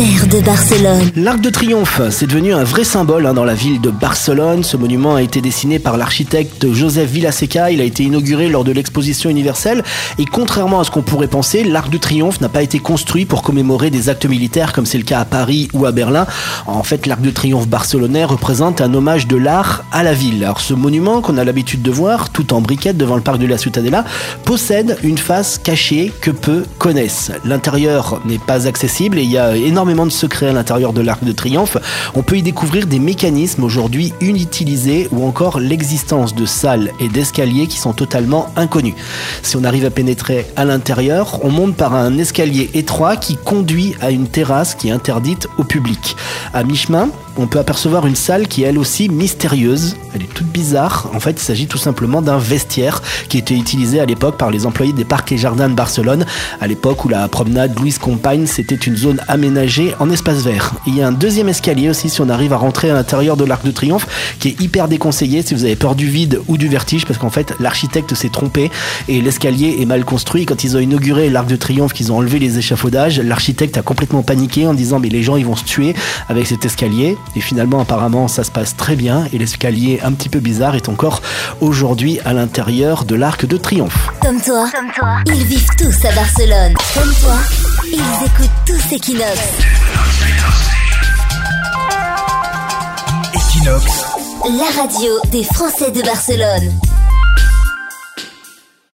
de Barcelone. L'Arc de Triomphe, c'est devenu un vrai symbole hein, dans la ville de Barcelone. Ce monument a été dessiné par l'architecte Joseph Villaseca. Il a été inauguré lors de l'exposition universelle. Et contrairement à ce qu'on pourrait penser, l'Arc de Triomphe n'a pas été construit pour commémorer des actes militaires comme c'est le cas à Paris ou à Berlin. En fait, l'Arc de Triomphe barcelonais représente un hommage de l'art à la ville. Alors ce monument qu'on a l'habitude de voir tout en briquette devant le parc de la Ciutadella possède une face cachée que peu connaissent. L'intérieur n'est pas accessible et il y a énormément de secrets à l'intérieur de l'Arc de Triomphe. On peut y découvrir des mécanismes aujourd'hui inutilisés ou encore l'existence de salles et d'escaliers qui sont totalement inconnus. Si on arrive à pénétrer à l'intérieur, on monte par un escalier étroit qui conduit à une terrasse qui est interdite au public. À mi-chemin, on peut apercevoir une salle qui est elle aussi mystérieuse. Elle est toute bizarre. En fait, il s'agit tout simplement d'un vestiaire qui était utilisé à l'époque par les employés des parcs et jardins de Barcelone. À l'époque où la promenade Louise Compagne, c'était une zone aménagée en espace vert. il y a un deuxième escalier aussi si on arrive à rentrer à l'intérieur de l'Arc de Triomphe qui est hyper déconseillé si vous avez peur du vide ou du vertige parce qu'en fait, l'architecte s'est trompé et l'escalier est mal construit. Quand ils ont inauguré l'Arc de Triomphe, qu'ils ont enlevé les échafaudages, l'architecte a complètement paniqué en disant mais les gens ils vont se tuer avec cet escalier. Et finalement, apparemment, ça se passe très bien et l'escalier un petit peu bizarre est encore aujourd'hui à l'intérieur de l'Arc de Triomphe. Comme toi, comme toi, ils vivent tous à Barcelone. Comme toi, ils écoutent tous Equinox. Equinox, La radio des Français de Barcelone.